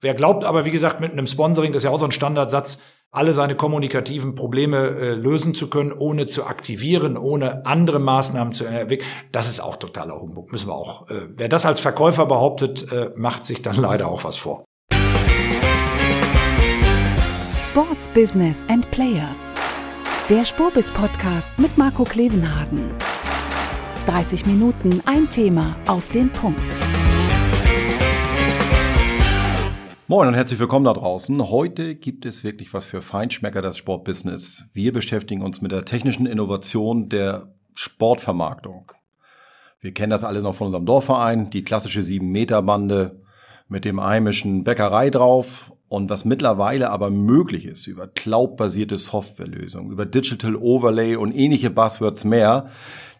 Wer glaubt aber, wie gesagt, mit einem Sponsoring, das ist ja auch so ein Standardsatz, alle seine kommunikativen Probleme äh, lösen zu können, ohne zu aktivieren, ohne andere Maßnahmen zu entwickeln, das ist auch totaler Humbug. Müssen wir auch. Äh, wer das als Verkäufer behauptet, äh, macht sich dann leider auch was vor. Sports Business and Players. Der Spurbis Podcast mit Marco Klevenhagen. 30 Minuten ein Thema auf den Punkt. Moin und herzlich willkommen da draußen. Heute gibt es wirklich was für Feinschmecker das Sportbusiness. Wir beschäftigen uns mit der technischen Innovation der Sportvermarktung. Wir kennen das alle noch von unserem Dorfverein, die klassische 7-Meter-Bande mit dem heimischen Bäckerei drauf. Und was mittlerweile aber möglich ist über cloud-basierte Softwarelösungen, über Digital Overlay und ähnliche Buzzwords mehr,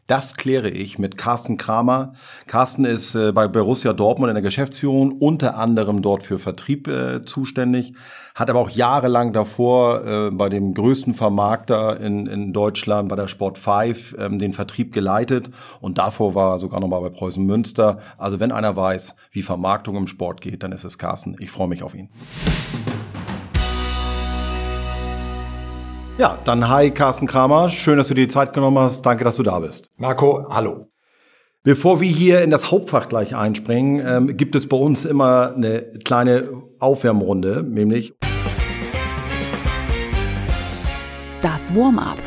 das kläre ich mit Carsten Kramer. Carsten ist äh, bei Borussia Dortmund in der Geschäftsführung unter anderem dort für Vertrieb äh, zuständig, hat aber auch jahrelang davor äh, bei dem größten Vermarkter in, in Deutschland, bei der Sport 5, ähm, den Vertrieb geleitet und davor war er sogar nochmal bei Preußen Münster. Also wenn einer weiß, wie Vermarktung im Sport geht, dann ist es Carsten. Ich freue mich auf ihn. Ja, dann hi Carsten Kramer. Schön, dass du dir die Zeit genommen hast. Danke, dass du da bist. Marco, hallo. Bevor wir hier in das Hauptfach gleich einspringen, ähm, gibt es bei uns immer eine kleine Aufwärmrunde, nämlich das Warm-up.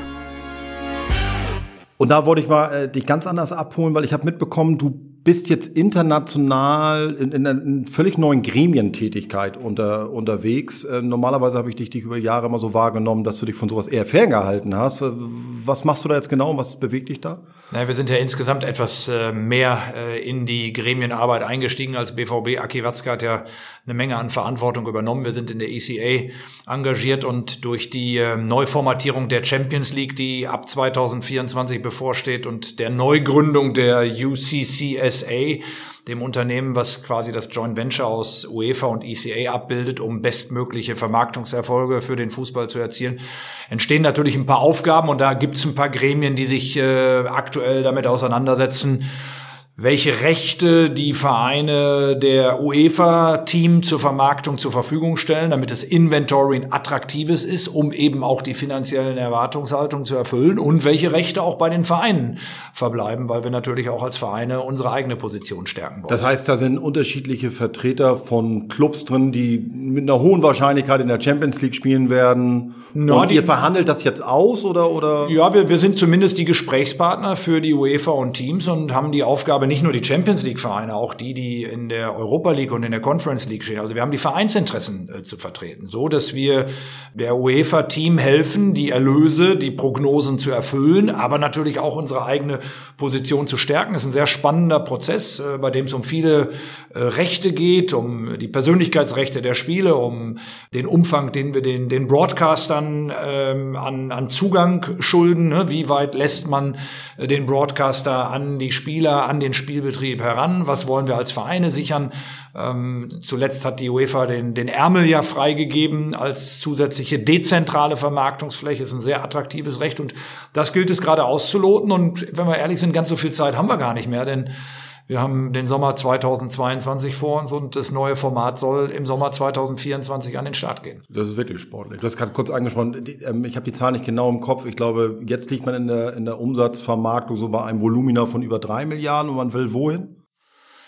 Und da wollte ich mal äh, dich ganz anders abholen, weil ich habe mitbekommen, du bist jetzt international in, in einer völlig neuen Gremientätigkeit unter, unterwegs. Äh, normalerweise habe ich dich, dich über Jahre immer so wahrgenommen, dass du dich von sowas eher ferngehalten hast. Was machst du da jetzt genau und was bewegt dich da? Na, wir sind ja insgesamt etwas äh, mehr äh, in die Gremienarbeit eingestiegen als BVB. Aki Watzke hat ja eine Menge an Verantwortung übernommen. Wir sind in der ECA engagiert und durch die äh, Neuformatierung der Champions League, die ab 2024 bevorsteht und der Neugründung der UCCS USA, dem Unternehmen, was quasi das Joint Venture aus UEFA und ECA abbildet, um bestmögliche Vermarktungserfolge für den Fußball zu erzielen, entstehen natürlich ein paar Aufgaben und da gibt es ein paar Gremien, die sich äh, aktuell damit auseinandersetzen, welche Rechte die Vereine der UEFA-Team zur Vermarktung zur Verfügung stellen, damit das Inventory ein attraktives ist, um eben auch die finanziellen Erwartungshaltungen zu erfüllen und welche Rechte auch bei den Vereinen verbleiben, weil wir natürlich auch als Vereine unsere eigene Position stärken wollen. Das heißt, da sind unterschiedliche Vertreter von Clubs drin, die mit einer hohen Wahrscheinlichkeit in der Champions League spielen werden. Na, und ihr verhandelt das jetzt aus oder oder? Ja, wir, wir sind zumindest die Gesprächspartner für die UEFA und Teams und haben die Aufgabe nicht nur die Champions League Vereine, auch die, die in der Europa League und in der Conference League stehen. Also wir haben die Vereinsinteressen äh, zu vertreten, so dass wir der UEFA Team helfen, die Erlöse, die Prognosen zu erfüllen, aber natürlich auch unsere eigene Position zu stärken. Das ist ein sehr spannender Prozess, äh, bei dem es um viele äh, Rechte geht, um die Persönlichkeitsrechte der Spiele, um den Umfang, den wir den, den Broadcastern ähm, an, an Zugang schulden. Ne? Wie weit lässt man äh, den Broadcaster an die Spieler, an den Spielbetrieb heran? Was wollen wir als Vereine sichern? Ähm, zuletzt hat die UEFA den, den Ärmel ja freigegeben als zusätzliche dezentrale Vermarktungsfläche. Ist ein sehr attraktives Recht und das gilt es gerade auszuloten. Und wenn wir ehrlich sind, ganz so viel Zeit haben wir gar nicht mehr, denn wir haben den Sommer 2022 vor uns und das neue Format soll im Sommer 2024 an den Start gehen. Das ist wirklich sportlich. Du hast gerade kurz angesprochen, ähm, ich habe die Zahl nicht genau im Kopf. Ich glaube, jetzt liegt man in der, in der Umsatzvermarktung so bei einem Volumina von über drei Milliarden und man will wohin?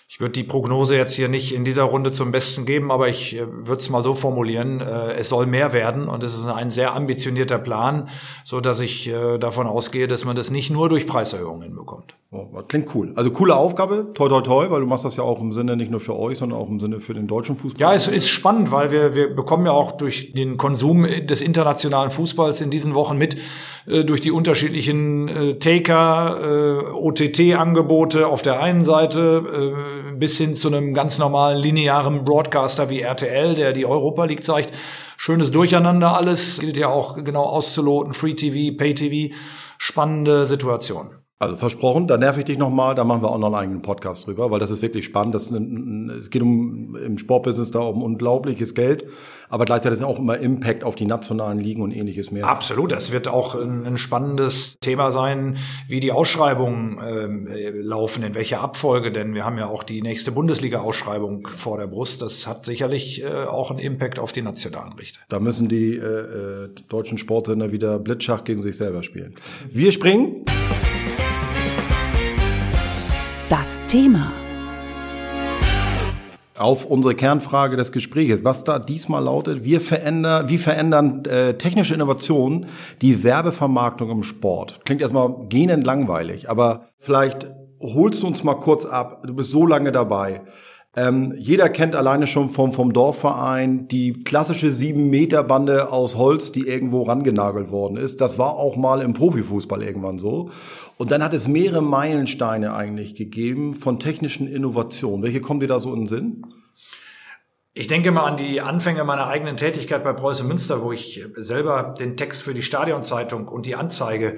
Ich würde die Prognose jetzt hier nicht in dieser Runde zum Besten geben, aber ich äh, würde es mal so formulieren, äh, es soll mehr werden und es ist ein sehr ambitionierter Plan, so dass ich äh, davon ausgehe, dass man das nicht nur durch Preiserhöhungen hinbekommt. Oh, klingt cool. Also coole Aufgabe, toi toi toi, weil du machst das ja auch im Sinne nicht nur für euch, sondern auch im Sinne für den deutschen Fußball. Ja, es ist spannend, weil wir, wir bekommen ja auch durch den Konsum des internationalen Fußballs in diesen Wochen mit, äh, durch die unterschiedlichen äh, Taker, äh, OTT-Angebote auf der einen Seite, äh, bis hin zu einem ganz normalen linearen Broadcaster wie RTL, der die Europa League zeigt. Schönes Durcheinander alles, gilt ja auch genau auszuloten, Free TV, Pay TV, spannende Situation. Also versprochen, da nerv ich dich nochmal, da machen wir auch noch einen eigenen Podcast drüber, weil das ist wirklich spannend. Das, es geht um im Sportbusiness da um unglaubliches Geld, aber gleichzeitig ist auch immer Impact auf die nationalen Ligen und ähnliches mehr. Absolut, das wird auch ein, ein spannendes Thema sein, wie die Ausschreibungen äh, laufen, in welcher Abfolge, denn wir haben ja auch die nächste Bundesliga-Ausschreibung vor der Brust. Das hat sicherlich äh, auch einen Impact auf die nationalen Richter. Da müssen die äh, äh deutschen Sportsender wieder Blitzschach gegen sich selber spielen. Wir springen. Das Thema. Auf unsere Kernfrage des Gesprächs, was da diesmal lautet, wir verändern, wie verändern äh, technische Innovationen die Werbevermarktung im Sport? Klingt erstmal gähnend langweilig, aber vielleicht holst du uns mal kurz ab. Du bist so lange dabei. Ähm, jeder kennt alleine schon vom, vom Dorfverein die klassische sieben Meter Bande aus Holz, die irgendwo rangenagelt worden ist. Das war auch mal im Profifußball irgendwann so. Und dann hat es mehrere Meilensteine eigentlich gegeben von technischen Innovationen. Welche kommen dir da so in den Sinn? Ich denke mal an die Anfänge meiner eigenen Tätigkeit bei Preußen Münster, wo ich selber den Text für die Stadionzeitung und die Anzeige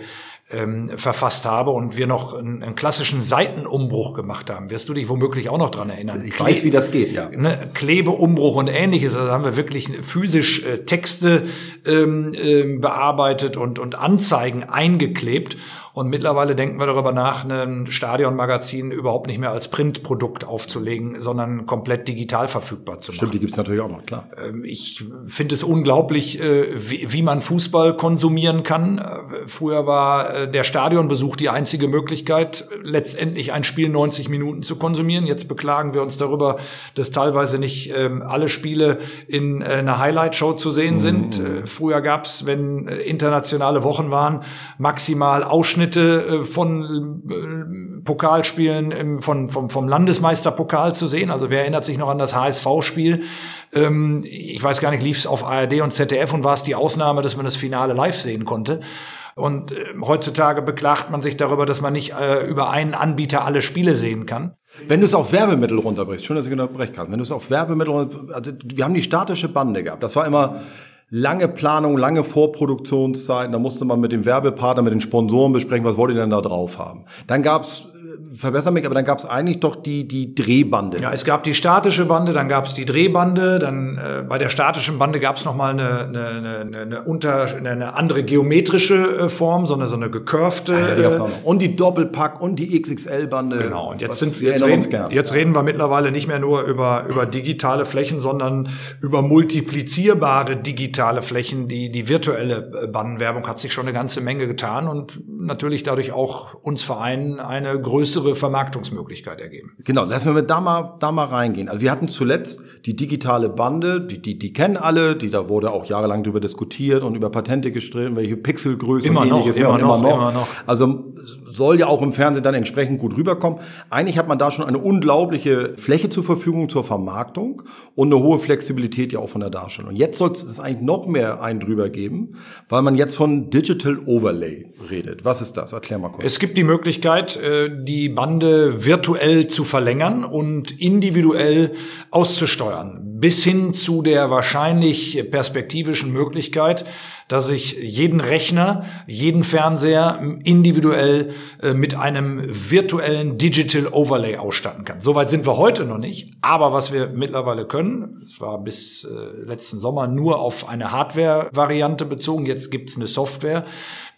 ähm, verfasst habe und wir noch einen, einen, klassischen Seitenumbruch gemacht haben. Wirst du dich womöglich auch noch dran erinnern? Ich weiß, wie das geht, ja. Ne, Klebeumbruch und ähnliches. Also haben wir wirklich physisch äh, Texte ähm, äh, bearbeitet und, und Anzeigen eingeklebt. Und mittlerweile denken wir darüber nach, ein Stadionmagazin überhaupt nicht mehr als Printprodukt aufzulegen, sondern komplett digital verfügbar zu machen. Stimmt, die gibt's natürlich auch noch, klar. Ähm, ich finde es unglaublich, äh, wie, man Fußball konsumieren kann. Äh, früher war äh, der Stadionbesuch die einzige Möglichkeit, letztendlich ein Spiel 90 Minuten zu konsumieren. Jetzt beklagen wir uns darüber, dass teilweise nicht ähm, alle Spiele in einer Highlight-Show zu sehen sind. Mhm. Früher gab es, wenn internationale Wochen waren, maximal Ausschnitte äh, von äh, Pokalspielen im, von, vom, vom Landesmeisterpokal zu sehen. Also wer erinnert sich noch an das HSV-Spiel? Ähm, ich weiß gar nicht, lief es auf ARD und ZDF und war es die Ausnahme, dass man das Finale live sehen konnte. Und äh, heutzutage beklagt man sich darüber, dass man nicht äh, über einen Anbieter alle Spiele sehen kann. Wenn du es auf Werbemittel runterbrichst, schön, dass ich unterbrechen kann. Wenn du es auf Werbemittel, also wir haben die statische Bande gehabt. Das war immer lange Planung, lange Vorproduktionszeiten. Da musste man mit dem Werbepartner, mit den Sponsoren besprechen, was wollt ihr denn da drauf haben. Dann gab's verbessere mich, aber dann gab es eigentlich doch die, die Drehbande. Ja, es gab die statische Bande, dann gab es die Drehbande, dann äh, bei der statischen Bande gab es nochmal eine, eine, eine, eine, unter, eine andere geometrische äh, Form, so eine, so eine gecurvte. Ah, ja, die noch. Und die Doppelpack und die XXL-Bande. Genau, und jetzt, sind, jetzt, reden, jetzt reden wir mittlerweile nicht mehr nur über, über digitale Flächen, sondern über multiplizierbare digitale Flächen. Die, die virtuelle äh, Bandenwerbung hat sich schon eine ganze Menge getan und natürlich dadurch auch uns Vereinen eine größere Vermarktungsmöglichkeit ergeben. Genau, lassen wir da mal, da mal reingehen. Also wir hatten zuletzt die digitale Bande, die, die, die kennen alle, die da wurde auch jahrelang darüber diskutiert und über Patente gestritten, welche Pixelgröße immer ähnliches. Noch, immer, noch, immer, noch. immer noch. Also soll ja auch im Fernsehen dann entsprechend gut rüberkommen. Eigentlich hat man da schon eine unglaubliche Fläche zur Verfügung zur Vermarktung und eine hohe Flexibilität ja auch von der Darstellung. Und jetzt soll es eigentlich noch mehr einen drüber geben, weil man jetzt von Digital Overlay redet. Was ist das? Erklär mal kurz. Es gibt die Möglichkeit, äh, die Bande virtuell zu verlängern und individuell auszusteuern, bis hin zu der wahrscheinlich perspektivischen Möglichkeit, dass ich jeden Rechner, jeden Fernseher individuell äh, mit einem virtuellen Digital Overlay ausstatten kann. Soweit sind wir heute noch nicht, aber was wir mittlerweile können, es war bis äh, letzten Sommer nur auf eine Hardware-Variante bezogen, jetzt gibt's eine Software,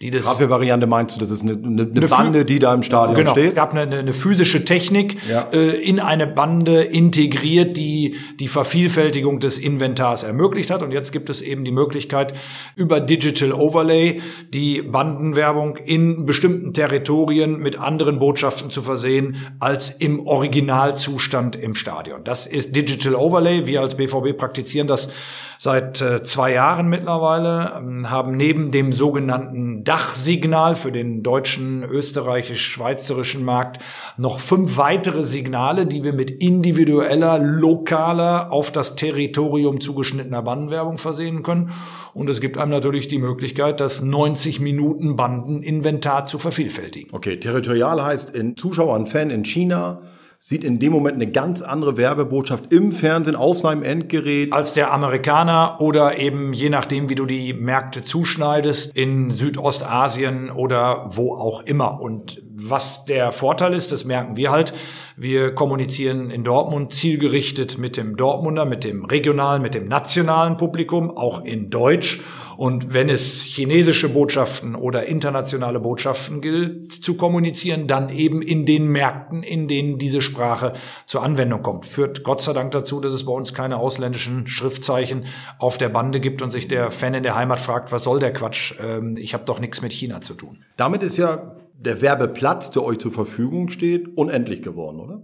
die das... Hardware-Variante meinst du, das ist eine, eine, eine Bande, die da im Stadion genau, steht? Genau, gab eine, eine physische Technik ja. äh, in eine Bande integriert, die die Vervielfältigung des Inventars ermöglicht hat und jetzt gibt es eben die Möglichkeit, über Digital Overlay die Bandenwerbung in bestimmten Territorien mit anderen Botschaften zu versehen als im Originalzustand im Stadion. Das ist Digital Overlay. Wir als BVB praktizieren das seit äh, zwei Jahren mittlerweile, ähm, haben neben dem sogenannten Dachsignal für den deutschen, österreichisch-schweizerischen Markt noch fünf weitere Signale, die wir mit individueller, lokaler, auf das Territorium zugeschnittener Bandenwerbung versehen können. Und es gibt einem natürlich die Möglichkeit, das 90 Minuten Bandeninventar zu vervielfältigen. Okay, territorial heißt in Zuschauer und Fan in China, sieht in dem Moment eine ganz andere Werbebotschaft im Fernsehen auf seinem Endgerät. Als der Amerikaner oder eben je nachdem, wie du die Märkte zuschneidest, in Südostasien oder wo auch immer. Und Was der Vorteil ist, das merken wir halt. Wir kommunizieren in Dortmund zielgerichtet mit dem Dortmunder, mit dem regionalen, mit dem nationalen Publikum, auch in Deutsch. Und wenn es chinesische Botschaften oder internationale Botschaften gilt zu kommunizieren, dann eben in den Märkten, in denen diese Sprache zur Anwendung kommt. Führt Gott sei Dank dazu, dass es bei uns keine ausländischen Schriftzeichen auf der Bande gibt und sich der Fan in der Heimat fragt, was soll der Quatsch? Ähm, ich habe doch nichts mit China zu tun. Damit ist ja der Werbeplatz, der euch zur Verfügung steht, unendlich geworden, oder?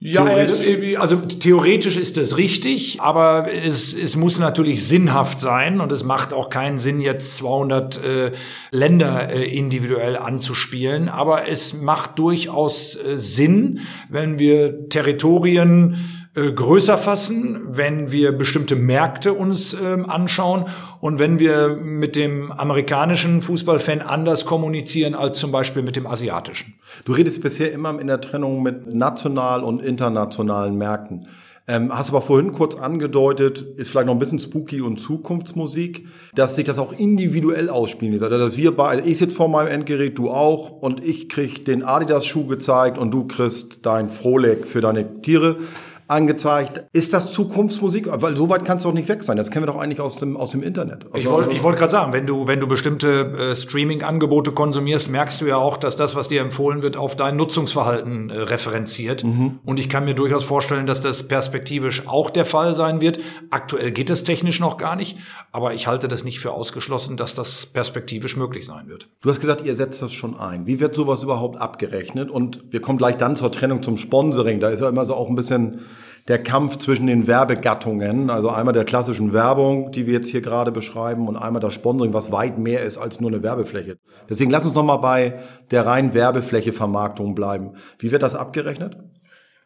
Ja, theoretisch? also theoretisch ist das richtig, aber es, es muss natürlich sinnhaft sein und es macht auch keinen Sinn, jetzt 200 äh, Länder äh, individuell anzuspielen. Aber es macht durchaus äh, Sinn, wenn wir Territorien äh, größer fassen, wenn wir bestimmte Märkte uns äh, anschauen und wenn wir mit dem amerikanischen Fußballfan anders kommunizieren als zum Beispiel mit dem asiatischen. Du redest bisher immer in der Trennung mit national und internationalen Märkten. Ähm, hast aber vorhin kurz angedeutet, ist vielleicht noch ein bisschen spooky und Zukunftsmusik, dass sich das auch individuell ausspielen lässt. Also, dass wir beide, ich sitze vor meinem Endgerät, du auch, und ich krieg den Adidas-Schuh gezeigt und du kriegst dein Frohleck für deine Tiere angezeigt. Ist das Zukunftsmusik? Weil so weit kann es doch nicht weg sein. Das kennen wir doch eigentlich aus dem, aus dem Internet. Also, ich wollte ich wollte gerade sagen, wenn du, wenn du bestimmte äh, Streaming-Angebote konsumierst, merkst du ja auch, dass das, was dir empfohlen wird, auf dein Nutzungsverhalten äh, referenziert. Mhm. Und ich kann mir durchaus vorstellen, dass das perspektivisch auch der Fall sein wird. Aktuell geht es technisch noch gar nicht, aber ich halte das nicht für ausgeschlossen, dass das perspektivisch möglich sein wird. Du hast gesagt, ihr setzt das schon ein. Wie wird sowas überhaupt abgerechnet? Und wir kommen gleich dann zur Trennung zum Sponsoring. Da ist ja immer so auch ein bisschen der Kampf zwischen den Werbegattungen, also einmal der klassischen Werbung, die wir jetzt hier gerade beschreiben, und einmal das Sponsoring, was weit mehr ist als nur eine Werbefläche. Deswegen lass uns nochmal bei der reinen Werbefläche Vermarktung bleiben. Wie wird das abgerechnet?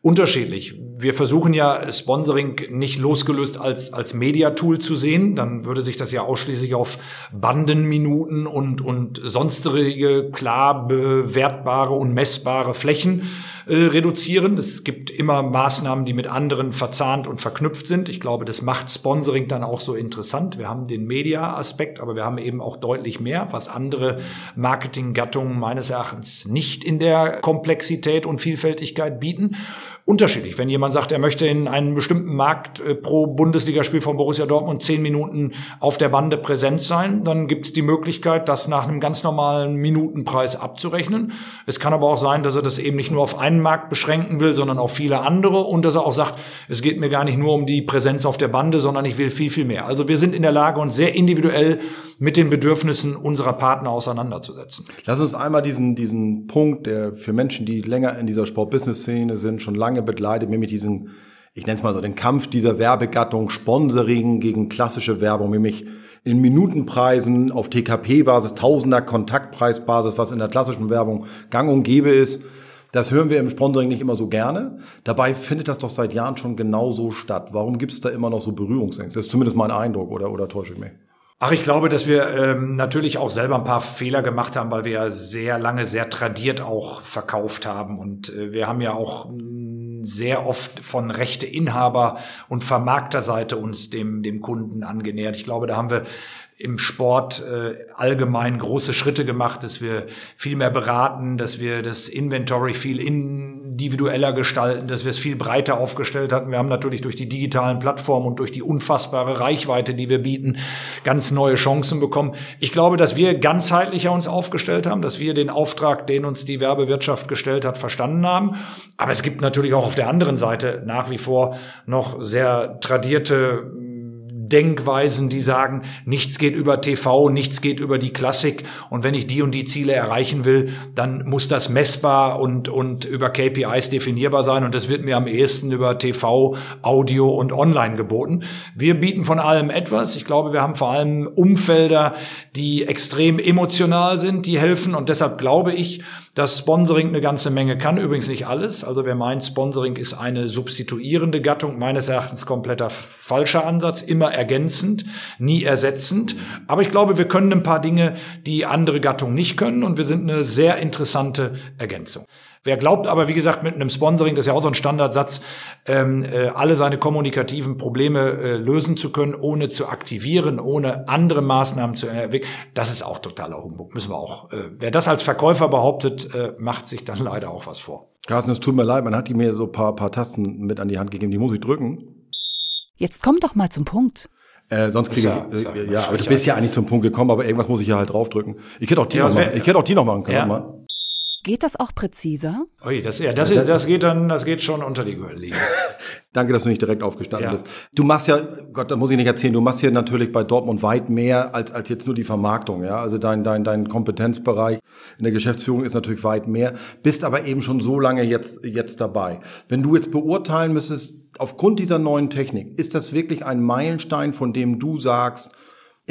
unterschiedlich. Wir versuchen ja Sponsoring nicht losgelöst als, als Mediatool zu sehen. Dann würde sich das ja ausschließlich auf Bandenminuten und, und sonstige klar bewertbare und messbare Flächen äh, reduzieren. Es gibt immer Maßnahmen, die mit anderen verzahnt und verknüpft sind. Ich glaube, das macht Sponsoring dann auch so interessant. Wir haben den Media-Aspekt, aber wir haben eben auch deutlich mehr, was andere Marketinggattungen meines Erachtens nicht in der Komplexität und Vielfältigkeit bieten unterschiedlich. Wenn jemand sagt, er möchte in einem bestimmten Markt äh, pro Bundesligaspiel von Borussia Dortmund zehn Minuten auf der Bande präsent sein, dann gibt es die Möglichkeit, das nach einem ganz normalen Minutenpreis abzurechnen. Es kann aber auch sein, dass er das eben nicht nur auf einen Markt beschränken will, sondern auf viele andere und dass er auch sagt, es geht mir gar nicht nur um die Präsenz auf der Bande, sondern ich will viel, viel mehr. Also wir sind in der Lage, uns sehr individuell mit den Bedürfnissen unserer Partner auseinanderzusetzen. Lass uns einmal diesen, diesen Punkt, der für Menschen, die länger in dieser Sport-Business-Szene sind, schon lange begleitet, nämlich diesen, ich nenne es mal so, den Kampf dieser Werbegattung Sponsoring gegen klassische Werbung, nämlich in Minutenpreisen auf TKP-Basis, Tausender Kontaktpreisbasis, was in der klassischen Werbung gang und gäbe ist. Das hören wir im Sponsoring nicht immer so gerne. Dabei findet das doch seit Jahren schon genauso statt. Warum gibt es da immer noch so Berührungsängste? Das ist zumindest mein Eindruck, oder, oder täusche ich mich? Ach, ich glaube, dass wir ähm, natürlich auch selber ein paar Fehler gemacht haben, weil wir ja sehr lange, sehr tradiert auch verkauft haben. Und äh, wir haben ja auch sehr oft von Rechteinhaber und Vermarkterseite uns dem, dem Kunden angenähert. Ich glaube, da haben wir im Sport äh, allgemein große Schritte gemacht, dass wir viel mehr beraten, dass wir das Inventory viel individueller gestalten, dass wir es viel breiter aufgestellt hatten. Wir haben natürlich durch die digitalen Plattformen und durch die unfassbare Reichweite, die wir bieten, ganz neue Chancen bekommen. Ich glaube, dass wir ganzheitlicher uns aufgestellt haben, dass wir den Auftrag, den uns die Werbewirtschaft gestellt hat, verstanden haben. Aber es gibt natürlich auch auf der anderen Seite nach wie vor noch sehr tradierte Denkweisen, die sagen, nichts geht über TV, nichts geht über die Klassik und wenn ich die und die Ziele erreichen will, dann muss das messbar und, und über KPIs definierbar sein und das wird mir am ehesten über TV, Audio und Online geboten. Wir bieten von allem etwas. Ich glaube, wir haben vor allem Umfelder, die extrem emotional sind, die helfen und deshalb glaube ich, dass Sponsoring eine ganze Menge kann, übrigens nicht alles. Also wer meint, Sponsoring ist eine substituierende Gattung, meines Erachtens kompletter falscher Ansatz, immer ergänzend, nie ersetzend. Aber ich glaube, wir können ein paar Dinge, die andere Gattungen nicht können und wir sind eine sehr interessante Ergänzung. Wer glaubt aber, wie gesagt, mit einem Sponsoring, das ist ja auch so ein Standardsatz, ähm, äh, alle seine kommunikativen Probleme äh, lösen zu können, ohne zu aktivieren, ohne andere Maßnahmen zu entwickeln, das ist auch totaler Humbug. Müssen wir auch. Äh, wer das als Verkäufer behauptet, äh, macht sich dann leider auch was vor. Carsten, es tut mir leid, man hat die mir so paar, paar Tasten mit an die Hand gegeben, die muss ich drücken. Jetzt komm doch mal zum Punkt. Äh, sonst kriege ich, ja, äh, ja aber du bist ja eigentlich zum Punkt gekommen, aber irgendwas muss ich ja halt draufdrücken. Ich hätte auch die ja, noch machen. Ich hätte auch die noch machen können. Ja. Mal. Geht das auch präziser? Ui, das, ja, das, ist, das geht dann, das geht schon unter die Gürtellinie. Danke, dass du nicht direkt aufgestanden ja. bist. Du machst ja, Gott, da muss ich nicht erzählen, du machst hier natürlich bei Dortmund weit mehr als, als jetzt nur die Vermarktung, ja. Also dein, dein, dein Kompetenzbereich in der Geschäftsführung ist natürlich weit mehr, bist aber eben schon so lange jetzt, jetzt dabei. Wenn du jetzt beurteilen müsstest, aufgrund dieser neuen Technik, ist das wirklich ein Meilenstein, von dem du sagst,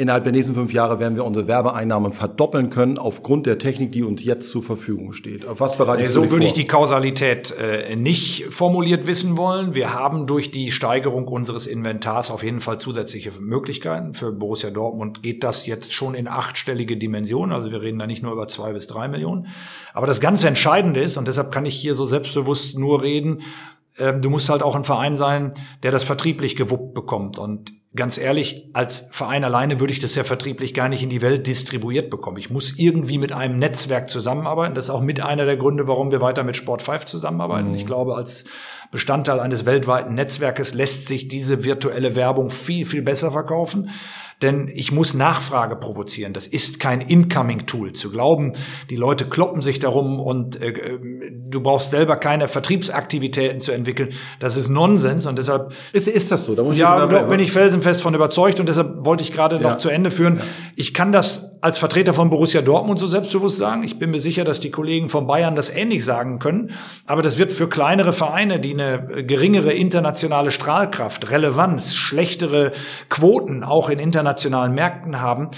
Innerhalb der nächsten fünf Jahre werden wir unsere Werbeeinnahmen verdoppeln können aufgrund der Technik, die uns jetzt zur Verfügung steht. Auf was bereite ich So würde ich die Kausalität äh, nicht formuliert wissen wollen. Wir haben durch die Steigerung unseres Inventars auf jeden Fall zusätzliche Möglichkeiten. Für Borussia Dortmund geht das jetzt schon in achtstellige Dimensionen. Also wir reden da nicht nur über zwei bis drei Millionen. Aber das ganz Entscheidende ist, und deshalb kann ich hier so selbstbewusst nur reden, du musst halt auch ein Verein sein, der das vertrieblich gewuppt bekommt. Und ganz ehrlich, als Verein alleine würde ich das ja vertrieblich gar nicht in die Welt distribuiert bekommen. Ich muss irgendwie mit einem Netzwerk zusammenarbeiten. Das ist auch mit einer der Gründe, warum wir weiter mit Sport 5 zusammenarbeiten. Mhm. Ich glaube, als Bestandteil eines weltweiten Netzwerkes lässt sich diese virtuelle Werbung viel, viel besser verkaufen denn ich muss Nachfrage provozieren. Das ist kein Incoming-Tool. Zu glauben, die Leute kloppen sich darum und äh, du brauchst selber keine Vertriebsaktivitäten zu entwickeln, das ist Nonsens und deshalb ist, ist das so. Da muss ja, da bin ich felsenfest von überzeugt und deshalb wollte ich gerade ja. noch zu Ende führen. Ja. Ich kann das als Vertreter von Borussia Dortmund so selbstbewusst sagen. Ich bin mir sicher, dass die Kollegen von Bayern das ähnlich sagen können. Aber das wird für kleinere Vereine, die eine geringere internationale Strahlkraft, Relevanz, schlechtere Quoten auch in internationalen Märkten haben,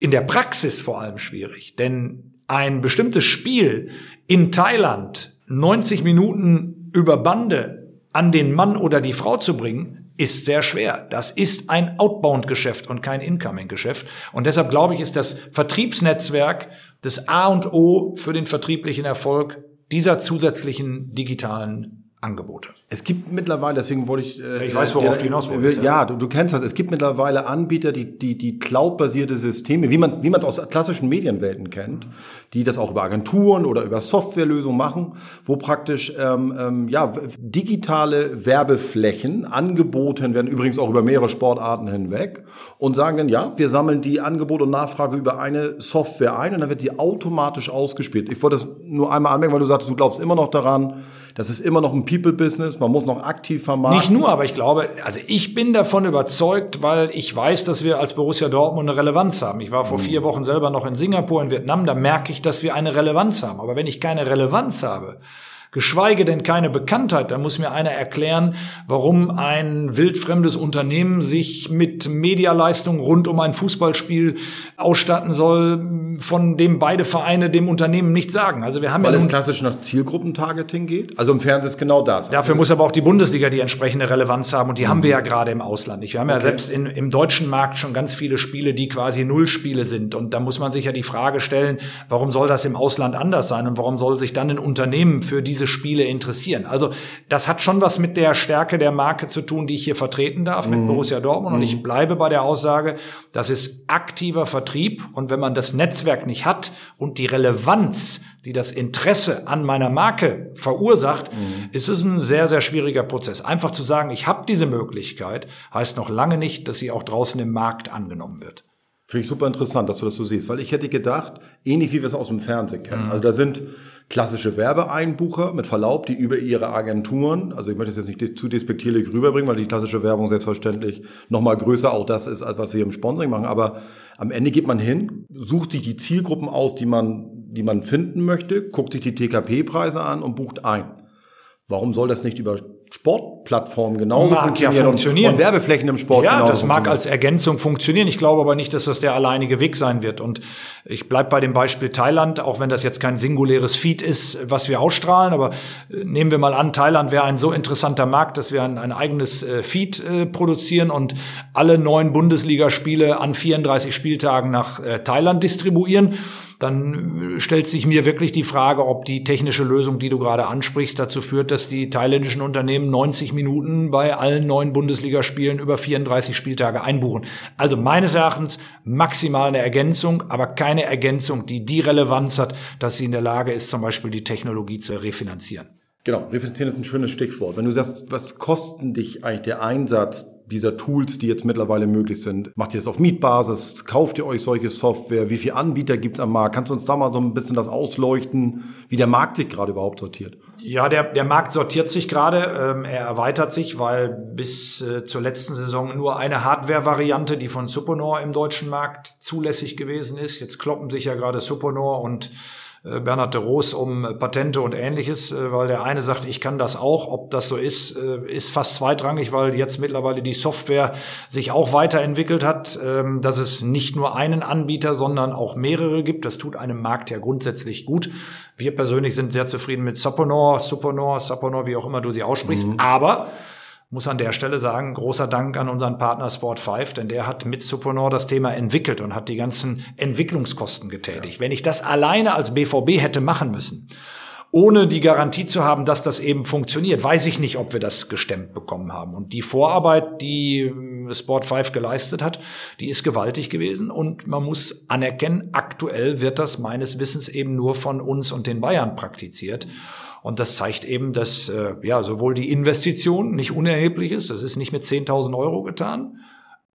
in der Praxis vor allem schwierig. Denn ein bestimmtes Spiel in Thailand 90 Minuten über Bande an den Mann oder die Frau zu bringen, ist sehr schwer. Das ist ein Outbound-Geschäft und kein Incoming-Geschäft. Und deshalb glaube ich, ist das Vertriebsnetzwerk das A und O für den vertrieblichen Erfolg dieser zusätzlichen digitalen Angebote. Es gibt mittlerweile, deswegen wollte ich. Äh, ich weiß, worauf du hinaus willst. Ja, du, du, kennst das. Es gibt mittlerweile Anbieter, die, die, die cloud-basierte Systeme, wie man, wie man es aus klassischen Medienwelten kennt, die das auch über Agenturen oder über Softwarelösungen machen, wo praktisch ähm, ähm, ja, digitale Werbeflächen angeboten werden, übrigens auch über mehrere Sportarten hinweg, und sagen dann, ja, wir sammeln die Angebot und Nachfrage über eine Software ein und dann wird sie automatisch ausgespielt. Ich wollte das nur einmal anmerken, weil du sagst, du glaubst immer noch daran, das ist immer noch ein People-Business, man muss noch aktiv vermarkten. Nicht nur, aber ich glaube, also ich bin davon überzeugt, weil ich weiß, dass wir als Borussia Dortmund eine Relevanz haben. Ich war vor mhm. vier Wochen selber noch in Singapur, in Vietnam, da merke ich, dass wir eine Relevanz haben. Aber wenn ich keine Relevanz habe, geschweige denn keine Bekanntheit. Da muss mir einer erklären, warum ein wildfremdes Unternehmen sich mit Medialeistungen rund um ein Fußballspiel ausstatten soll, von dem beide Vereine dem Unternehmen nichts sagen. Also wir haben Weil ja es klassisch nach Zielgruppentargeting geht. Also im Fernsehen ist genau das. Dafür muss aber auch die Bundesliga die entsprechende Relevanz haben und die mhm. haben wir ja gerade im Ausland. Wir haben okay. ja selbst in, im deutschen Markt schon ganz viele Spiele, die quasi Nullspiele sind. Und da muss man sich ja die Frage stellen, warum soll das im Ausland anders sein und warum soll sich dann ein Unternehmen für diese diese Spiele interessieren. Also das hat schon was mit der Stärke der Marke zu tun, die ich hier vertreten darf mit mhm. Borussia Dortmund. Und ich mhm. bleibe bei der Aussage, das ist aktiver Vertrieb. Und wenn man das Netzwerk nicht hat und die Relevanz, die das Interesse an meiner Marke verursacht, mhm. ist es ein sehr, sehr schwieriger Prozess. Einfach zu sagen, ich habe diese Möglichkeit, heißt noch lange nicht, dass sie auch draußen im Markt angenommen wird. Finde ich super interessant, dass du das so siehst, weil ich hätte gedacht, ähnlich wie wir es aus dem Fernsehen kennen. Mhm. Also da sind klassische Werbeeinbucher mit Verlaub, die über ihre Agenturen, also ich möchte es jetzt nicht zu despektierlich rüberbringen, weil die klassische Werbung selbstverständlich noch mal größer auch das ist, als was wir im Sponsoring machen, aber am Ende geht man hin, sucht sich die Zielgruppen aus, die man, die man finden möchte, guckt sich die TKP-Preise an und bucht ein. Warum soll das nicht über Sportplattformen genauso mag funktionieren, ja funktionieren. Und, Werbeflächen im Sport Ja, das mag als Ergänzung funktionieren. Ich glaube aber nicht, dass das der alleinige Weg sein wird. Und ich bleib bei dem Beispiel Thailand, auch wenn das jetzt kein singuläres Feed ist, was wir ausstrahlen. Aber äh, nehmen wir mal an, Thailand wäre ein so interessanter Markt, dass wir ein, ein eigenes äh, Feed äh, produzieren und alle neun Bundesligaspiele an 34 Spieltagen nach äh, Thailand distribuieren dann stellt sich mir wirklich die Frage, ob die technische Lösung, die du gerade ansprichst, dazu führt, dass die thailändischen Unternehmen 90 Minuten bei allen neuen Bundesligaspielen über 34 Spieltage einbuchen. Also meines Erachtens maximal eine Ergänzung, aber keine Ergänzung, die die Relevanz hat, dass sie in der Lage ist, zum Beispiel die Technologie zu refinanzieren. Genau, refinanzieren ist ein schönes Stichwort. Wenn du sagst, was kosten dich eigentlich der Einsatz dieser Tools, die jetzt mittlerweile möglich sind? Macht ihr das auf Mietbasis? Kauft ihr euch solche Software? Wie viele Anbieter gibt's am Markt? Kannst du uns da mal so ein bisschen das ausleuchten, wie der Markt sich gerade überhaupt sortiert? Ja, der, der Markt sortiert sich gerade. Ähm, er erweitert sich, weil bis äh, zur letzten Saison nur eine Hardware-Variante, die von Suponor im deutschen Markt zulässig gewesen ist. Jetzt kloppen sich ja gerade Suponor und Bernhard de Roos um Patente und ähnliches, äh, weil der eine sagt, ich kann das auch. Ob das so ist, äh, ist fast zweitrangig, weil jetzt mittlerweile die Software sich auch weiterentwickelt hat, ähm, dass es nicht nur einen Anbieter, sondern auch mehrere gibt. Das tut einem Markt ja grundsätzlich gut. Wir persönlich sind sehr zufrieden mit Soponor, Suponor, Soponor, wie auch immer du sie aussprichst. Mhm. Aber muss an der Stelle sagen, großer Dank an unseren Partner Sport 5, denn der hat mit Suponor das Thema entwickelt und hat die ganzen Entwicklungskosten getätigt. Ja. Wenn ich das alleine als BVB hätte machen müssen, ohne die Garantie zu haben, dass das eben funktioniert, weiß ich nicht, ob wir das gestemmt bekommen haben. Und die Vorarbeit, die äh, Sport 5 geleistet hat, die ist gewaltig gewesen. Und man muss anerkennen, aktuell wird das meines Wissens eben nur von uns und den Bayern praktiziert. Und das zeigt eben, dass äh, ja sowohl die Investition nicht unerheblich ist, das ist nicht mit 10.000 Euro getan,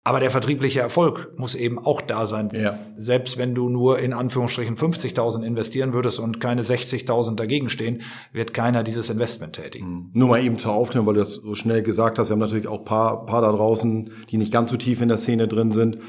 aber der vertriebliche Erfolg muss eben auch da sein. Ja. Selbst wenn du nur in Anführungsstrichen 50.000 investieren würdest und keine 60.000 dagegen stehen, wird keiner dieses Investment tätigen. Mhm. Nur mal eben zur Aufnahme, weil du das so schnell gesagt hast. Wir haben natürlich auch paar, paar da draußen, die nicht ganz so tief in der Szene drin sind.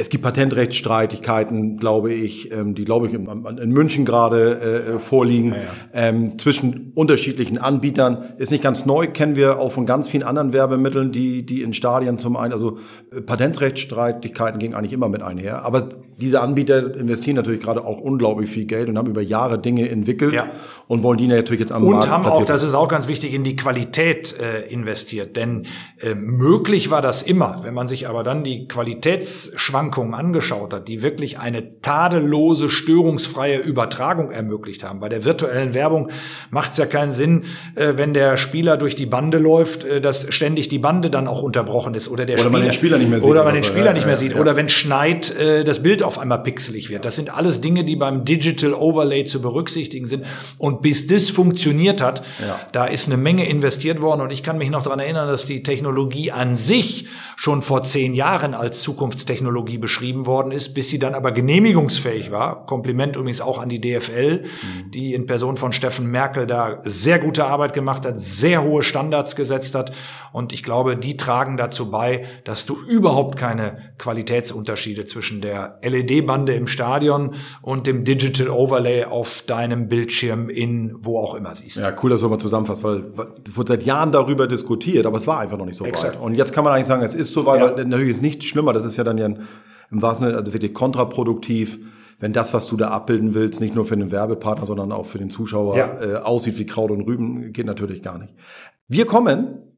Es gibt Patentrechtsstreitigkeiten, glaube ich, ähm, die, glaube ich, in, München gerade äh, vorliegen, ja, ja. Ähm, zwischen unterschiedlichen Anbietern. Ist nicht ganz neu, kennen wir auch von ganz vielen anderen Werbemitteln, die, die in Stadien zum einen, also äh, Patentrechtsstreitigkeiten gingen eigentlich immer mit einher. Aber diese Anbieter investieren natürlich gerade auch unglaublich viel Geld und haben über Jahre Dinge entwickelt ja. und wollen die natürlich jetzt am und Markt Und haben auch, das ist auch ganz wichtig, in die Qualität äh, investiert. Denn äh, möglich war das immer. Wenn man sich aber dann die Qualitätsschwankungen Schwankungen angeschaut hat, die wirklich eine tadellose, störungsfreie Übertragung ermöglicht haben. Bei der virtuellen Werbung macht es ja keinen Sinn, äh, wenn der Spieler durch die Bande läuft, äh, dass ständig die Bande dann auch unterbrochen ist oder der oder Spieler, man den Spieler nicht mehr sieht. Oder man den Spieler ja, nicht mehr sieht. Ja. Oder wenn schneit, äh, das Bild auf einmal pixelig wird. Das sind alles Dinge, die beim Digital Overlay zu berücksichtigen sind. Und bis das funktioniert hat, ja. da ist eine Menge investiert worden. Und ich kann mich noch daran erinnern, dass die Technologie an sich schon vor zehn Jahren als Zukunftstechnologie beschrieben worden ist, bis sie dann aber genehmigungsfähig war. Kompliment übrigens auch an die DFL, mhm. die in Person von Steffen Merkel da sehr gute Arbeit gemacht hat, sehr hohe Standards gesetzt hat. Und ich glaube, die tragen dazu bei, dass du überhaupt keine Qualitätsunterschiede zwischen der LED-Bande im Stadion und dem Digital Overlay auf deinem Bildschirm in wo auch immer siehst. Ja, cool, dass du mal zusammenfasst, weil es wurde seit Jahren darüber diskutiert, aber es war einfach noch nicht so Exakt. weit. Und jetzt kann man eigentlich sagen, es ist so weit, ja. natürlich ist nichts schlimmer, das ist ja dann ja ein im wahrsten Sinne, also wirklich kontraproduktiv, wenn das, was du da abbilden willst, nicht nur für den Werbepartner, sondern auch für den Zuschauer ja. äh, aussieht wie Kraut und Rüben, geht natürlich gar nicht. Wir kommen.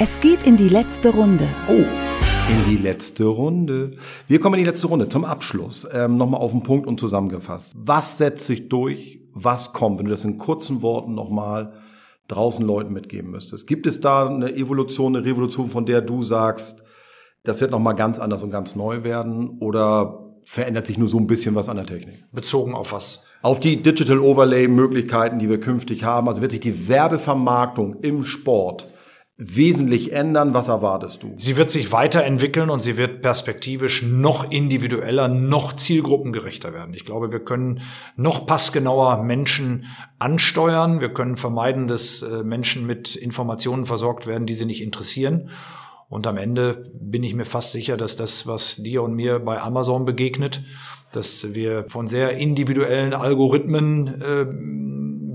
Es geht in die letzte Runde. Oh. In die letzte Runde. Wir kommen in die letzte Runde zum Abschluss. Ähm, Nochmal auf den Punkt und zusammengefasst. Was setzt sich durch? Was kommt? Wenn du das in kurzen Worten nochmal draußen Leuten mitgeben müsstest. Gibt es da eine Evolution, eine Revolution, von der du sagst, das wird nochmal ganz anders und ganz neu werden oder verändert sich nur so ein bisschen was an der Technik? Bezogen auf was? Auf die Digital Overlay Möglichkeiten, die wir künftig haben. Also wird sich die Werbevermarktung im Sport wesentlich ändern? Was erwartest du? Sie wird sich weiterentwickeln und sie wird perspektivisch noch individueller, noch zielgruppengerechter werden. Ich glaube, wir können noch passgenauer Menschen ansteuern. Wir können vermeiden, dass äh, Menschen mit Informationen versorgt werden, die sie nicht interessieren. Und am Ende bin ich mir fast sicher, dass das, was dir und mir bei Amazon begegnet, dass wir von sehr individuellen Algorithmen äh,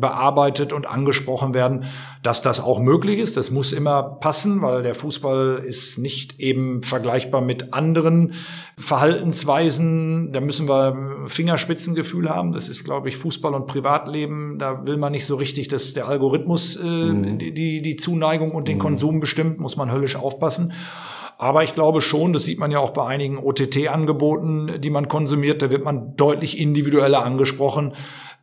bearbeitet und angesprochen werden, dass das auch möglich ist. Das muss immer passen, weil der Fußball ist nicht eben vergleichbar mit anderen Verhaltensweisen. Da müssen wir Fingerspitzengefühl haben. Das ist, glaube ich, Fußball und Privatleben. Da will man nicht so richtig, dass der Algorithmus äh, mhm. die, die Zuneigung und den mhm. Konsum bestimmt, muss man höllisch aufpassen. Aber ich glaube schon, das sieht man ja auch bei einigen OTT-Angeboten, die man konsumiert, da wird man deutlich individueller angesprochen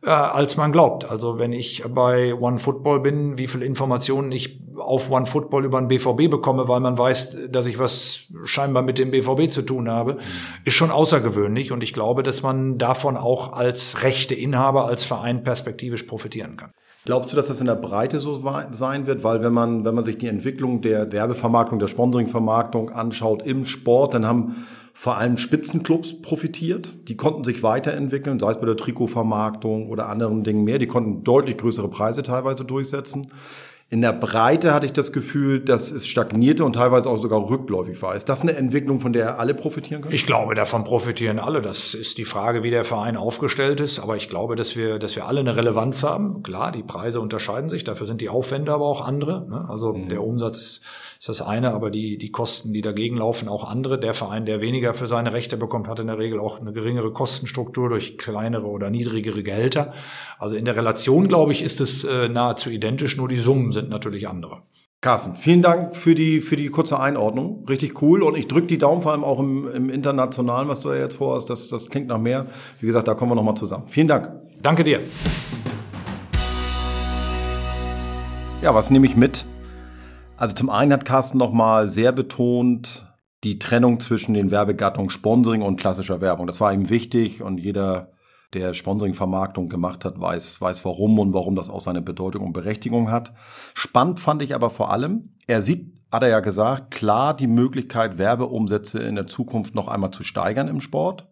äh, als man glaubt. Also wenn ich bei One Football bin, wie viel Informationen ich auf One Football über den BVB bekomme, weil man weiß, dass ich was scheinbar mit dem BVB zu tun habe, ist schon außergewöhnlich. Und ich glaube, dass man davon auch als rechte Inhaber, als Verein perspektivisch profitieren kann. Glaubst du, dass das in der Breite so sein wird? Weil wenn man, wenn man sich die Entwicklung der Werbevermarktung, der Sponsoringvermarktung anschaut im Sport, dann haben vor allem Spitzenclubs profitiert. Die konnten sich weiterentwickeln, sei es bei der Trikotvermarktung oder anderen Dingen mehr. Die konnten deutlich größere Preise teilweise durchsetzen. In der Breite hatte ich das Gefühl, dass es stagnierte und teilweise auch sogar rückläufig war. Ist das eine Entwicklung, von der alle profitieren können? Ich glaube, davon profitieren alle. Das ist die Frage, wie der Verein aufgestellt ist. Aber ich glaube, dass wir, dass wir alle eine Relevanz haben. Klar, die Preise unterscheiden sich. Dafür sind die Aufwände aber auch andere. Ne? Also mhm. der Umsatz ist das eine, aber die, die Kosten, die dagegen laufen, auch andere. Der Verein, der weniger für seine Rechte bekommt, hat in der Regel auch eine geringere Kostenstruktur durch kleinere oder niedrigere Gehälter. Also in der Relation, glaube ich, ist es äh, nahezu identisch, nur die Summen sind natürlich andere. Carsten, vielen Dank für die, für die kurze Einordnung. Richtig cool. Und ich drücke die Daumen vor allem auch im, im Internationalen, was du da jetzt vorhast. Das, das klingt nach mehr. Wie gesagt, da kommen wir nochmal zusammen. Vielen Dank. Danke dir. Ja, was nehme ich mit? Also zum einen hat Carsten nochmal sehr betont die Trennung zwischen den Werbegattungen Sponsoring und klassischer Werbung. Das war ihm wichtig und jeder, der Sponsoring-Vermarktung gemacht hat, weiß, weiß warum und warum das auch seine Bedeutung und Berechtigung hat. Spannend fand ich aber vor allem, er sieht, hat er ja gesagt, klar die Möglichkeit, Werbeumsätze in der Zukunft noch einmal zu steigern im Sport.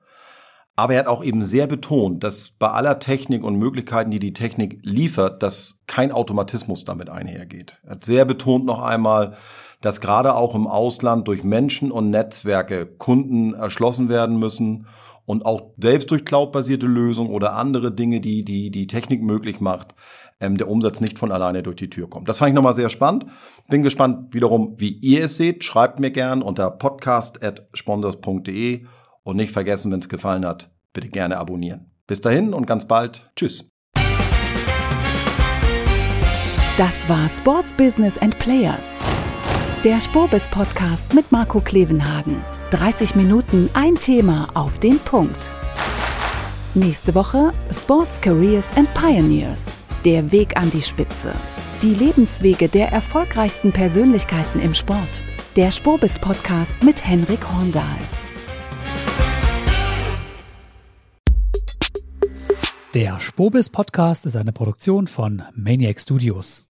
Aber er hat auch eben sehr betont, dass bei aller Technik und Möglichkeiten, die die Technik liefert, dass kein Automatismus damit einhergeht. Er hat sehr betont noch einmal, dass gerade auch im Ausland durch Menschen und Netzwerke Kunden erschlossen werden müssen und auch selbst durch cloudbasierte Lösungen oder andere Dinge, die die, die Technik möglich macht, ähm, der Umsatz nicht von alleine durch die Tür kommt. Das fand ich nochmal sehr spannend. Bin gespannt wiederum, wie ihr es seht. Schreibt mir gern unter podcast.sponsors.de und nicht vergessen, wenn es gefallen hat, bitte gerne abonnieren. Bis dahin und ganz bald. Tschüss. Das war Sports Business and Players. Der Spurbis Podcast mit Marco Klevenhagen. 30 Minuten ein Thema auf den Punkt. Nächste Woche Sports Careers and Pioneers. Der Weg an die Spitze. Die Lebenswege der erfolgreichsten Persönlichkeiten im Sport. Der Spurbis Podcast mit Henrik Horndahl. Der Spobis Podcast ist eine Produktion von Maniac Studios.